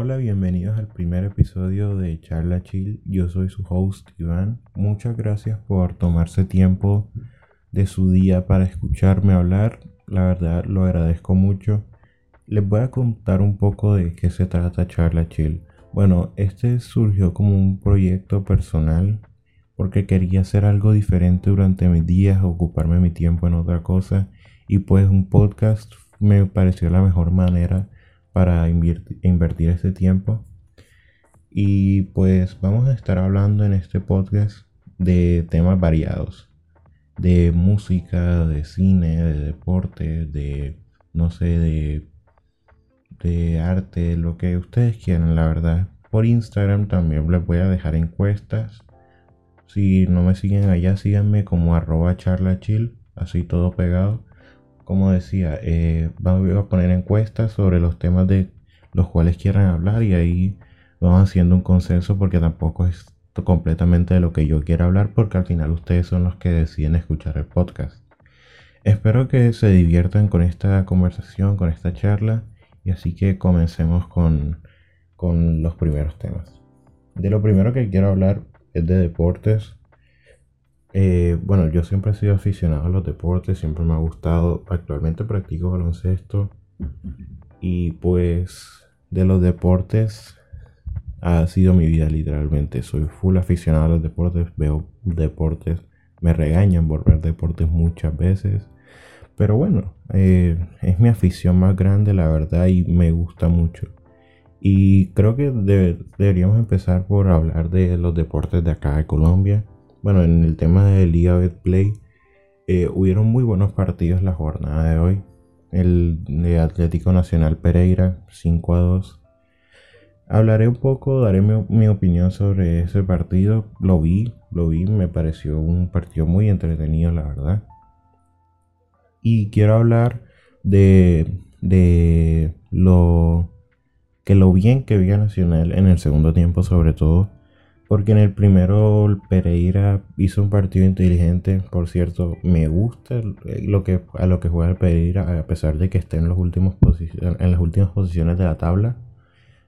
Hola, bienvenidos al primer episodio de Charla Chill. Yo soy su host Iván. Muchas gracias por tomarse tiempo de su día para escucharme hablar. La verdad lo agradezco mucho. Les voy a contar un poco de qué se trata Charla Chill. Bueno, este surgió como un proyecto personal porque quería hacer algo diferente durante mis días, ocuparme mi tiempo en otra cosa y pues un podcast me pareció la mejor manera para invertir ese tiempo. Y pues vamos a estar hablando en este podcast de temas variados, de música, de cine, de deporte, de no sé, de, de arte, lo que ustedes quieran, la verdad. Por Instagram también les voy a dejar encuestas si no me siguen allá, síganme como arroba charlachill, así todo pegado. Como decía, eh, voy a poner encuestas sobre los temas de los cuales quieran hablar y ahí vamos haciendo un consenso porque tampoco es completamente de lo que yo quiera hablar porque al final ustedes son los que deciden escuchar el podcast. Espero que se diviertan con esta conversación, con esta charla y así que comencemos con, con los primeros temas. De lo primero que quiero hablar es de deportes. Eh, bueno, yo siempre he sido aficionado a los deportes, siempre me ha gustado. Actualmente practico baloncesto. Y pues de los deportes ha sido mi vida literalmente. Soy full aficionado a los deportes, veo deportes, me regañan por ver deportes muchas veces. Pero bueno, eh, es mi afición más grande, la verdad, y me gusta mucho. Y creo que deberíamos empezar por hablar de los deportes de acá de Colombia. Bueno, en el tema de Liga Betplay, eh, hubieron muy buenos partidos la jornada de hoy. El de Atlético Nacional Pereira, 5 a 2. Hablaré un poco, daré mi, opinión sobre ese partido. Lo vi, lo vi, me pareció un partido muy entretenido, la verdad. Y quiero hablar de, de lo que lo bien que vi a Nacional en el segundo tiempo sobre todo, porque en el primero Pereira hizo un partido inteligente, por cierto, me gusta lo que, a lo que juega el Pereira a pesar de que esté en, en las últimas posiciones de la tabla,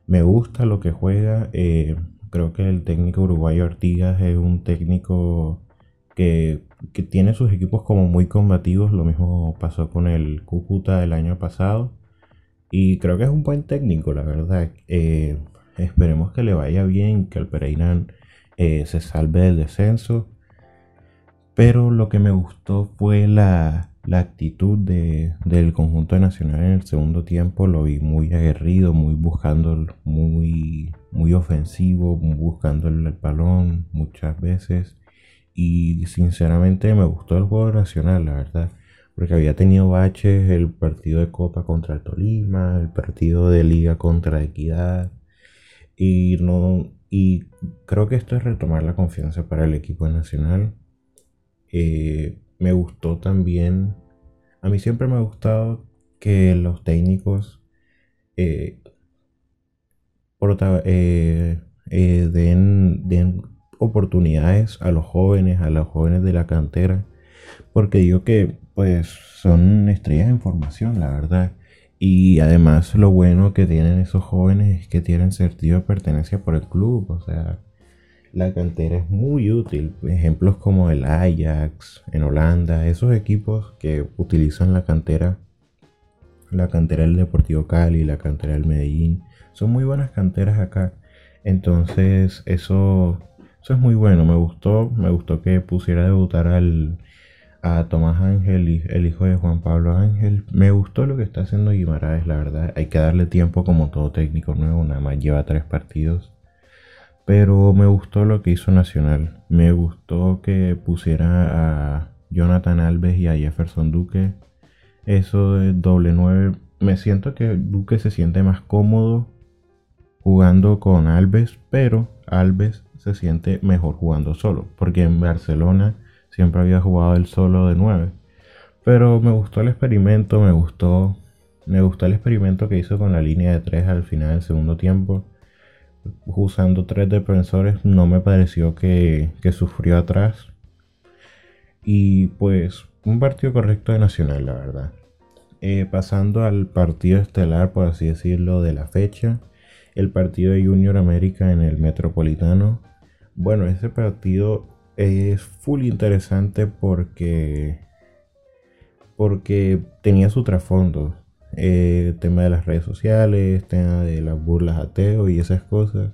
me gusta lo que juega, eh, creo que el técnico uruguayo Artigas es un técnico que, que tiene sus equipos como muy combativos, lo mismo pasó con el Cúcuta el año pasado. Y creo que es un buen técnico, la verdad. Eh, esperemos que le vaya bien, que el Pereira eh, se salve del descenso. Pero lo que me gustó fue la, actitud del conjunto nacional en el segundo tiempo. Lo vi muy aguerrido, muy buscando, muy, muy ofensivo, buscando el balón muchas veces. Y sinceramente me gustó el juego nacional, la verdad porque había tenido baches el partido de Copa contra el Tolima, el partido de Liga contra Equidad, y, no, y creo que esto es retomar la confianza para el equipo nacional. Eh, me gustó también, a mí siempre me ha gustado que los técnicos eh, eh, den, den oportunidades a los jóvenes, a los jóvenes de la cantera, porque digo que pues son estrellas en formación, la verdad. Y además lo bueno que tienen esos jóvenes es que tienen sentido de pertenencia por el club. O sea, la cantera es muy útil. Ejemplos como el Ajax en Holanda, esos equipos que utilizan la cantera, la cantera del Deportivo Cali, la cantera del Medellín, son muy buenas canteras acá. Entonces eso, eso es muy bueno. Me gustó, me gustó que pusiera a debutar al a Tomás Ángel, el hijo de Juan Pablo Ángel. Me gustó lo que está haciendo Guimaraes, la verdad. Hay que darle tiempo como todo técnico nuevo, nada más lleva tres partidos. Pero me gustó lo que hizo Nacional. Me gustó que pusiera a Jonathan Alves y a Jefferson Duque. Eso de doble nueve. Me siento que Duque se siente más cómodo jugando con Alves, pero Alves se siente mejor jugando solo. Porque en Barcelona Siempre había jugado el solo de 9. Pero me gustó el experimento, me gustó, me gustó el experimento que hizo con la línea de 3 al final del segundo tiempo. Usando tres defensores no me pareció que, sufrió atrás. Y pues un partido correcto de Nacional, la verdad. Eh, pasando al partido estelar, por así decirlo, de la fecha. el partido de Junior América en el Metropolitano. Bueno, ese partido es full interesante porque porque tenía su trasfondo. Eh, tema de las redes sociales, tema de las burlas ateo y esas cosas.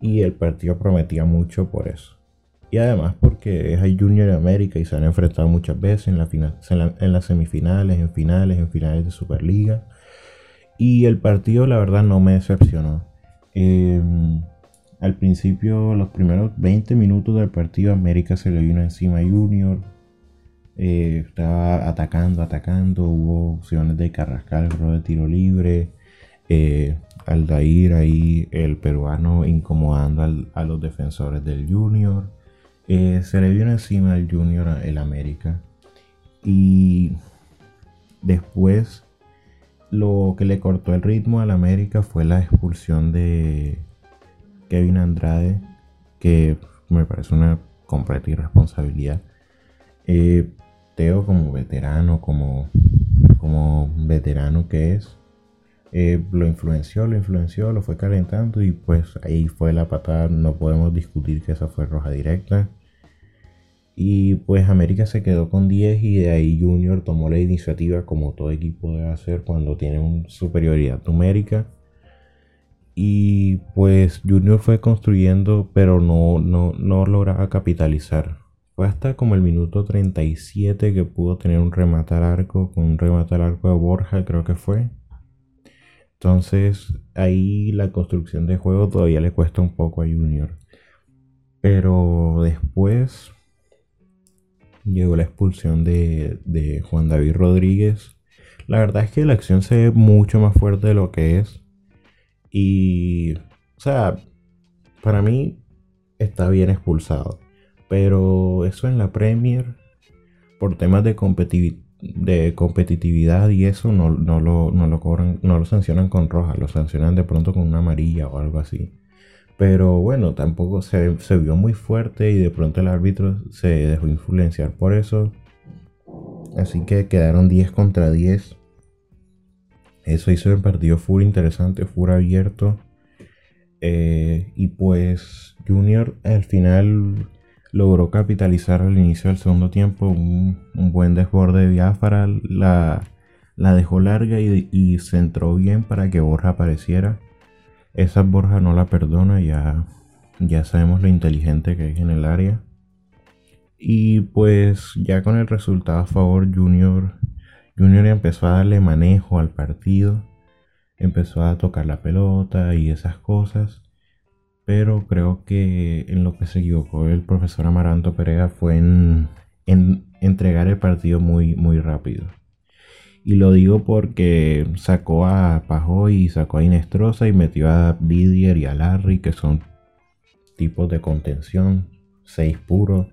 Y el partido prometía mucho por eso. Y además porque es el Junior América y se han enfrentado muchas veces en, la en, las semifinales, en finales, en finales de Superliga. Y el partido la verdad no me decepcionó. Em, al principio, los primeros 20 minutos del partido, América se le vino encima a Junior. Eh, estaba atacando, atacando. Hubo opciones de Carrascal, de tiro libre. Eh, Aldair ahí, el peruano, incomodando a los defensores del Junior. Eh, se le vino encima al Junior el América. Y después lo que le cortó el ritmo al América fue la expulsión de Kevin Andrade, que me parece una completa irresponsabilidad. Eh, Teo como veterano, como, como veterano que es, eh, lo influenció, lo influenció, lo fue calentando y pues ahí fue la patada. No podemos discutir que esa fue roja directa. Y pues América se quedó con 10 y de ahí Junior tomó la iniciativa como todo equipo debe hacer cuando tiene una superioridad numérica. Y pues Junior fue construyendo pero no, no, no lograba capitalizar. Fue hasta como el minuto 37 que pudo tener un remate al arco, con un remate al arco de Borja creo que fue entonces ahí la construcción de juego todavía le cuesta un poco a Junior. Pero después llegó la expulsión de, Juan David Rodríguez. La verdad es que la acción se ve mucho más fuerte de lo que es. Y, o sea, para mí está bien expulsado. Pero eso en la Premier, por temas de competitividad y eso no, no, lo, no lo cobran, no lo sancionan con roja, lo sancionan de pronto con una amarilla o algo así. Pero bueno, tampoco se, se vio muy fuerte y de pronto el árbitro se dejó influenciar por eso. Así que quedaron 10 contra 10. Eso hizo el partido full interesante, full abierto. Eh, y pues Junior al final logró capitalizar al inicio del segundo tiempo un, buen desborde de Biafara, la, la dejó larga y, y, centró bien para que Borja apareciera. Esa Borja no la perdona, ya, ya sabemos lo inteligente que es en el área. Y pues ya con el resultado a favor, Junior, Junior empezó a darle manejo al partido, empezó a tocar la pelota y esas cosas pero creo que en lo que se equivocó el profesor Amaranto Perea fue en, entregar el partido muy, muy rápido. Y lo digo porque sacó a Pajo y sacó a Inestrosa y metió a Didier y a Larry, que son tipos de contención, seis puros.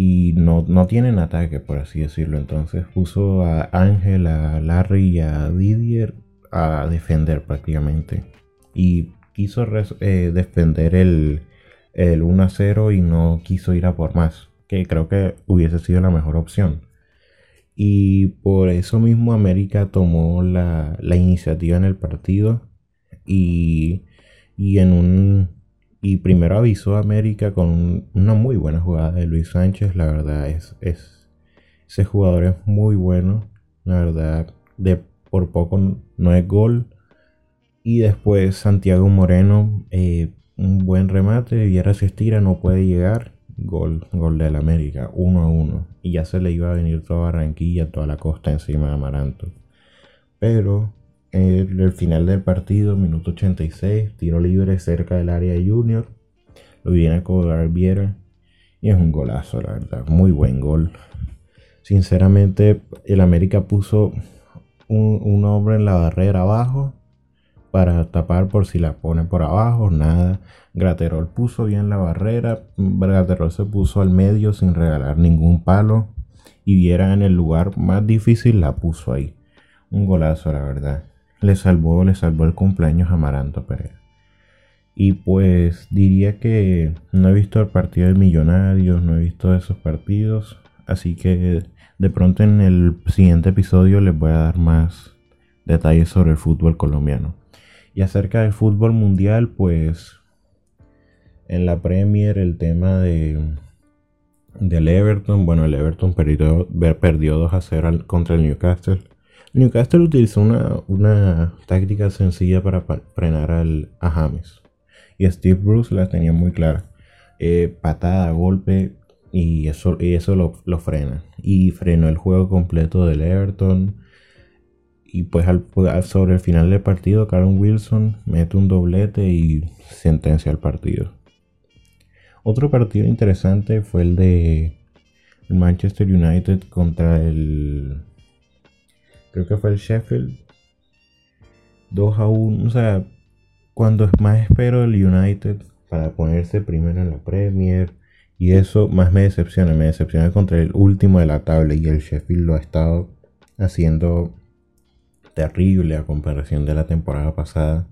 Y no, no tienen ataque, por así decirlo. Entonces puso a Ángel, a Larry y a Didier a defender prácticamente. Y quiso eh, defender el, el 1 a 0 y no quiso ir a por más, que creo que hubiese sido la mejor opción. Y por eso mismo América tomó la, iniciativa en el partido y, en un y primero avisó a América con una muy buena jugada de Luis Sánchez. La verdad es, es ese jugador es muy bueno. La verdad, de por poco no es gol, y después Santiago Moreno, eh, un buen remate, Viera se estira, no puede llegar. Gol, gol del América, 1 a 1. Y ya se le iba a venir toda Barranquilla, toda la costa encima de Amaranto. Pero en el final del partido, minuto 86, tiro libre cerca del área de Junior. Lo viene a cobrar Viera. Y es un golazo, la verdad. Muy buen gol. Sinceramente, el América puso un, un hombre en la barrera abajo para tapar por si la pone por abajo, nada. Graterol puso bien la barrera, Graterol se puso al medio sin regalar ningún palo y viera en el lugar más difícil la puso ahí. Un golazo, la verdad. Le salvó, le salvó el cumpleaños a Amaranto Pereira. Y pues diría que no he visto el partido de Millonarios, no he visto esos partidos. Así que de pronto en el siguiente episodio les voy a dar más detalles sobre el fútbol colombiano. Y acerca del fútbol mundial, pues en la Premier el tema de del Everton, bueno, el Everton perdió, perdió 2 a 0 contra el Newcastle. Newcastle utilizó una, táctica sencilla para frenar al, a James. Y Steve Bruce la tenía muy clara. Eh, patada, golpe, y eso, y eso lo, lo, frena. Y frenó el juego completo del Everton. Y pues al, sobre el final del partido, Karen Wilson mete un doblete y sentencia el partido. Otro partido interesante fue el de Manchester United contra el. Creo que fue el Sheffield. 2 a 1. O sea, cuando más espero el United para ponerse primero en la Premier. Y eso más me decepciona. Me decepciona contra el último de la tabla. Y el Sheffield lo ha estado haciendo terrible a comparación de la temporada pasada.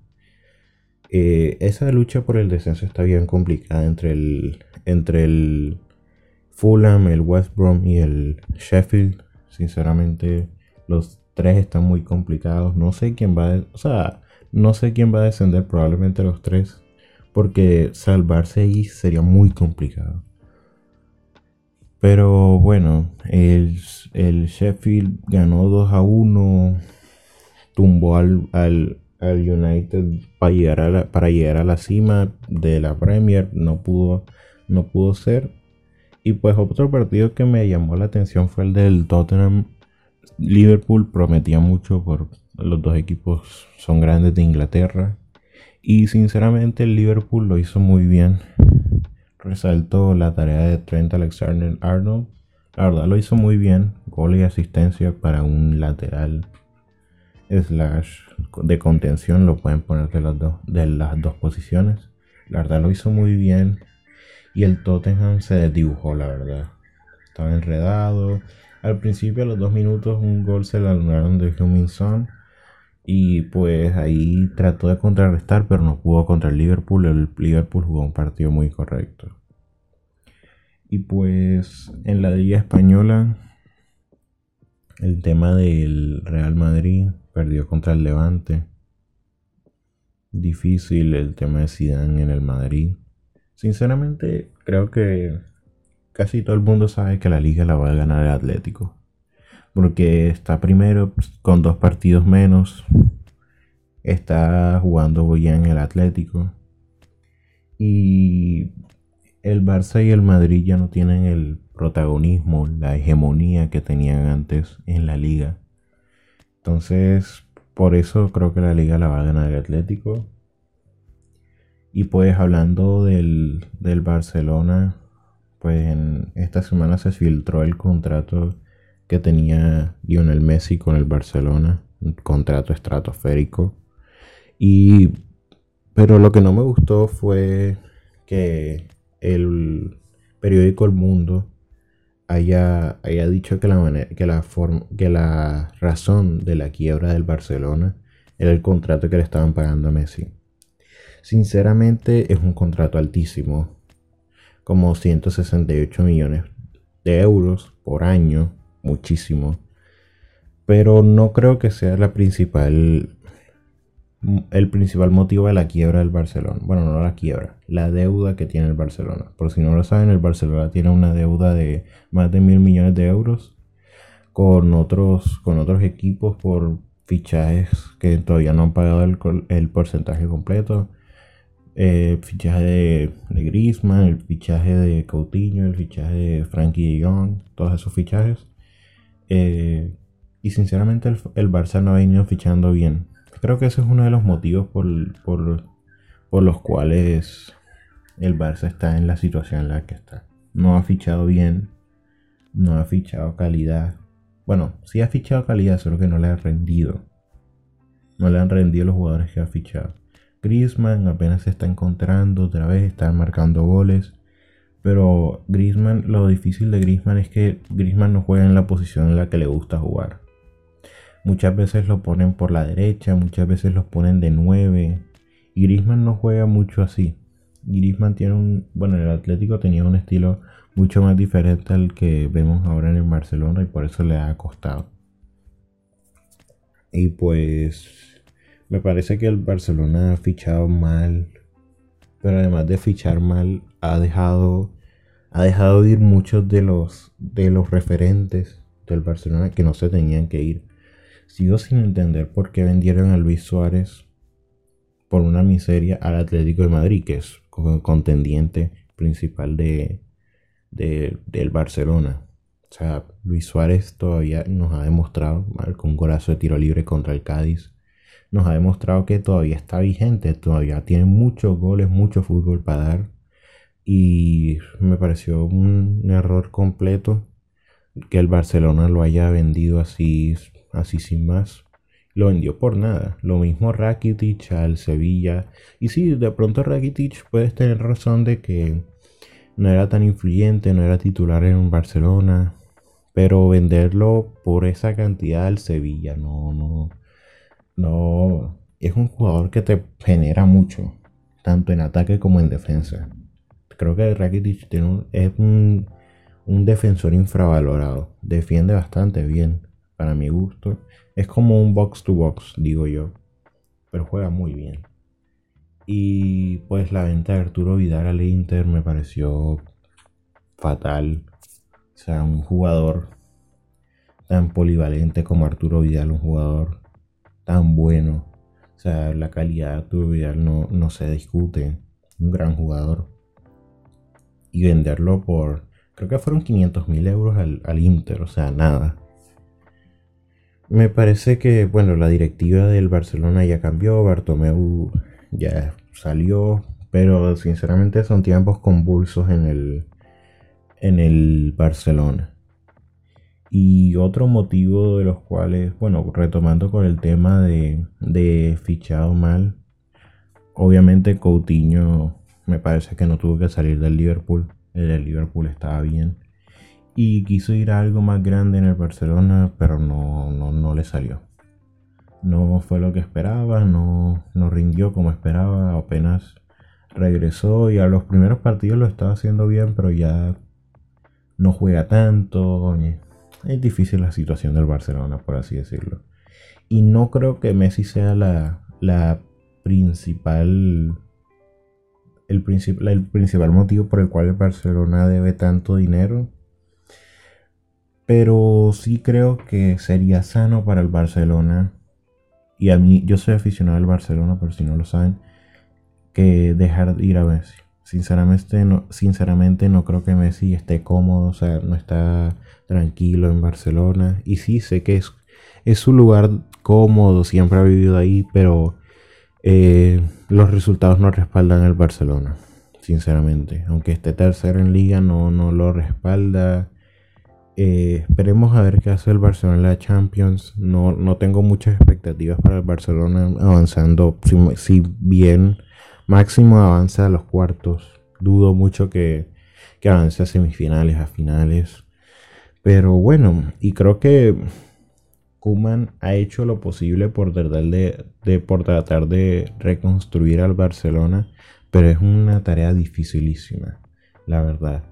Eh, esa lucha por el descenso está bien complicada entre el, entre el Fulham, el West Brom y el Sheffield. Sinceramente, los tres están muy complicados. No sé quién va a, o sea, no sé quién va a descender, probablemente los tres. Porque salvarse ahí sería muy complicado. Pero bueno, el, el Sheffield ganó 2 a 1. Tumbó al, al, al United para llegar, a la, para llegar a la cima de la Premier. No pudo, no pudo ser. Y pues otro partido que me llamó la atención fue el del Tottenham. Liverpool prometía mucho por los dos equipos son grandes de Inglaterra. Y sinceramente el Liverpool lo hizo muy bien. Resaltó la tarea de Trent Alexander Arnold. La verdad lo hizo muy bien. Gol y asistencia para un lateral slash de contención lo pueden poner de las dos, de las dos posiciones. La verdad lo hizo muy bien. Y el Tottenham se desdibujó, la verdad. Estaba enredado. Al principio, a los dos minutos, un gol se le anularon de Son. Y pues ahí trató de contrarrestar, pero no pudo contra el Liverpool. El Liverpool jugó un partido muy correcto. Y pues en la Liga Española, el tema del Real Madrid perdió contra el Levante. Difícil el tema de Zidane en el Madrid. Sinceramente, creo que casi todo el mundo sabe que la liga la va a ganar el Atlético. Porque está primero con dos partidos menos. Está jugando bien el Atlético. Y el Barça y el Madrid ya no tienen el protagonismo, la hegemonía que tenían antes en la liga. Entonces, por eso creo que la liga la va a ganar el Atlético. Y pues hablando del, Barcelona, pues en esta semana se filtró el contrato que tenía Lionel Messi con el Barcelona, un contrato estratosférico. Y pero lo que no me gustó fue que el periódico El Mundo haya, haya dicho que la, que, la que la razón de la quiebra del Barcelona era el contrato que le estaban pagando a Messi. Sinceramente es un contrato altísimo, como 168 millones de euros por año, muchísimo. Pero no creo que sea la principal el principal motivo de la quiebra del Barcelona. Bueno, no la quiebra, la deuda que tiene el Barcelona. Por si no lo saben, el Barcelona tiene una deuda de más de mil millones de euros con otros, con otros equipos por fichajes que todavía no han pagado el, porcentaje completo. El fichaje de, de Griezmann, el fichaje de Coutinho, el fichaje de Frankie de Jong, todos esos fichajes. Eh, y sinceramente el, el Barça no ha venido fichando bien Creo que ese es uno de los motivos por, los cuales el Barça está en la situación en la que está. No ha fichado bien, no ha fichado calidad. Bueno, sí ha fichado calidad, solo que no le ha rendido. No le han rendido los jugadores que ha fichado. Griezmann apenas se está encontrando otra vez, está marcando goles. Pero Griezmann, lo difícil de Griezmann es que Griezmann no juega en la posición en la que le gusta jugar. Muchas veces lo ponen por la derecha, muchas veces los ponen de 9. Y Grisman no juega mucho así. Grisman tiene un. Bueno, el Atlético tenía un estilo mucho más diferente al que vemos ahora en el Barcelona y por eso le ha costado. Y pues. Me parece que el Barcelona ha fichado mal, pero además de fichar mal, ha dejado, ha dejado ir muchos de los, de los referentes del Barcelona que no se tenían que ir. Sigo sin entender por qué vendieron a Luis Suárez por una miseria al Atlético de Madrid, que es contendiente principal de, del Barcelona. O sea, Luis Suárez todavía nos ha demostrado, con un golazo de tiro libre contra el Cádiz, nos ha demostrado que todavía está vigente, todavía tiene muchos goles, mucho fútbol para dar. Y me pareció un error completo que el Barcelona lo haya vendido así, así sin más. Lo vendió por nada. Lo mismo Rakitic al Sevilla. Y sí, de pronto Rakitic puedes tener razón de que no era tan influyente, no era titular en Barcelona. Pero venderlo por esa cantidad al Sevilla, no, no, no. Es un jugador que te genera mucho, tanto en ataque como en defensa. Creo que Rakitic tiene es un, un defensor infravalorado. Defiende bastante bien, para mi gusto. Es como un box to box, digo yo. Pero juega muy bien. Y pues la venta de Arturo Vidal al Inter me pareció fatal. O sea, un jugador tan polivalente como Arturo Vidal, un jugador tan bueno. O sea, la calidad de no, no se discute. Un gran jugador. Y venderlo por, creo que fueron 500 mil euros al, al Inter, o sea, nada. Me parece que, bueno, la directiva del Barcelona ya cambió, Bartomeu ya salió, pero sinceramente son tiempos convulsos en el, en el Barcelona. Y otro motivo de los cuales, bueno, retomando con el tema de, fichado mal, obviamente Coutinho me parece que no tuvo que salir del Liverpool, el Liverpool estaba bien. Y quiso ir a algo más grande en el Barcelona, pero no, no, no le salió no fue lo que esperaba, no, no rindió como esperaba, apenas regresó y a los primeros partidos lo estaba haciendo bien, pero ya no juega tanto. Es difícil la situación del Barcelona, por así decirlo. Y no creo que Messi sea la, la principal. El, el principal motivo por el cual el Barcelona debe tanto dinero. Pero sí creo que sería sano para el Barcelona y a mí, yo soy aficionado al Barcelona, por si no lo saben, que dejar de ir a Messi. Sinceramente no, sinceramente no creo que Messi esté cómodo, o sea, no está tranquilo en Barcelona. Y sí, sé que es, es su lugar cómodo, siempre ha vivido ahí, pero eh, los resultados no respaldan el Barcelona, sinceramente. Aunque esté tercero en liga, no, no lo respalda. Eh, esperemos a ver qué hace el Barcelona en la Champions. No, no tengo muchas expectativas para el Barcelona avanzando. Si, bien máximo avanza a los cuartos, dudo mucho que, que avance a semifinales, a finales. Pero bueno, y creo que Kuman ha hecho lo posible por tratar de, de, tratar de reconstruir al Barcelona, pero es una tarea dificilísima, la verdad.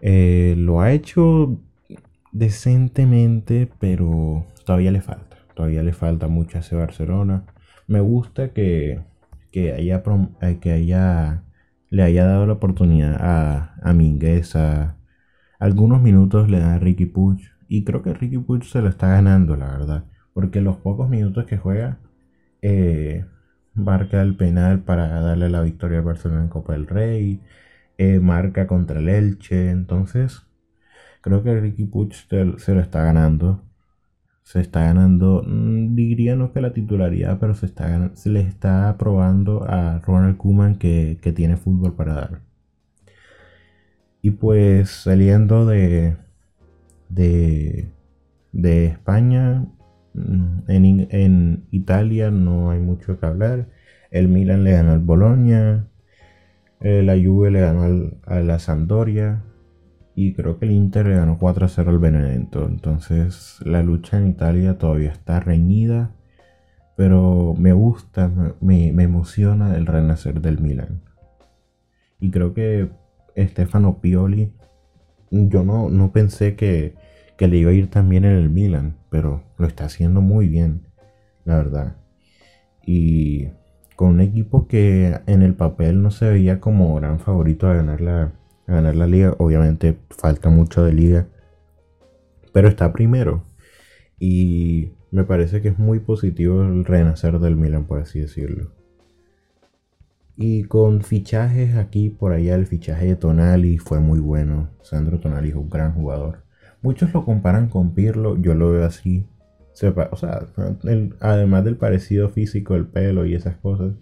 Eh, lo ha hecho decentemente, pero todavía le falta. Todavía le falta mucho a ese Barcelona. Me gusta que, que haya, eh, que haya le haya dado la oportunidad a, a Mingueza. Algunos minutos le da a Ricky Puig. Y creo que Ricky Puig se lo está ganando, la verdad. Porque los pocos minutos que juega, eh, marca el penal para darle la victoria al Barcelona en Copa del Rey. Eh, marca contra el Elche. Entonces, Creo que Ricky Puch se lo está ganando. Se está ganando, mm, diría no que la titularidad, pero se, está, se le está probando a Ronald Kuman que, tiene fútbol para dar. Y pues saliendo de, de, España, mm, en, en, Italia no hay mucho que hablar. El Milan le ganó al Bologna, eh, la Juve le ganó al, a la Sampdoria, y creo que el Inter le ganó 4 a 0 al Benevento. Entonces la lucha en Italia todavía está reñida. Pero me gusta, me, emociona el renacer del Milan. Y creo que Stefano Pioli, yo no, no pensé que, que le iba a ir tan bien en el Milan, pero lo está haciendo muy bien, la verdad. y con un equipo que en el papel no se veía como gran favorito a ganar la, a ganar la liga. Obviamente falta mucho de liga, pero está primero. Y me parece que es muy positivo el renacer del Milan, por así decirlo. Y con fichajes aquí por allá, el fichaje de Tonali fue muy bueno. Sandro Tonali es un gran jugador. Muchos lo comparan con Pirlo, yo lo veo así. O sea, además del parecido físico, el pelo y esas cosas,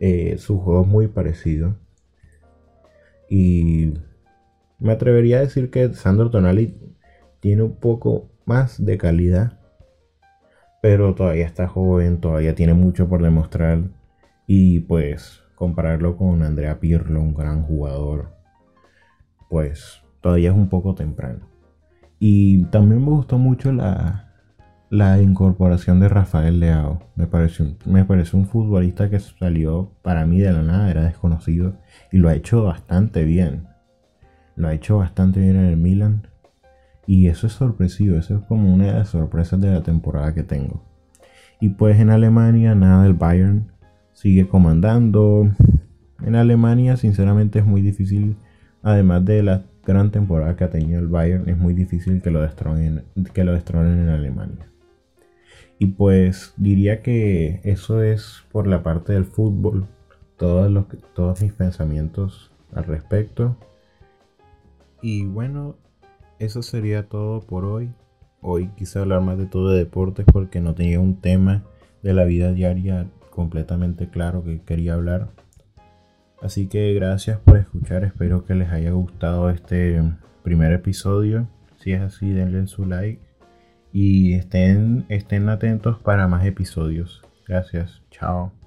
eh, su juego es muy parecido. Y me atrevería a decir que Sandro Tonali tiene un poco más de calidad, pero todavía está joven, todavía tiene mucho por demostrar. Y pues compararlo con Andrea Pirlo, un gran jugador, pues todavía es un poco temprano. Y también me gustó mucho la, la incorporación de Rafael Leao. Me pareció, me pareció un futbolista que salió para mí de la nada, era desconocido y lo ha hecho bastante bien. Lo ha hecho bastante bien en el Milan. Y eso es sorpresivo, eso es como una de las sorpresas de la temporada que tengo. Y pues en Alemania nada del Bayern sigue comandando. En Alemania, sinceramente, es muy difícil, además de la gran temporada que ha tenido el Bayern, es muy difícil que lo destronen, que lo destronen en Alemania. Y pues diría que eso es por la parte del fútbol, todos, los, todos mis pensamientos al respecto. Y bueno, eso sería todo por hoy. Hoy quise hablar más de todo de deportes porque no tenía un tema de la vida diaria completamente claro que quería hablar. Así que gracias por escuchar, espero que les haya gustado este primer episodio. Si es así, denle su like y estén, estén atentos para más episodios. Gracias, chao.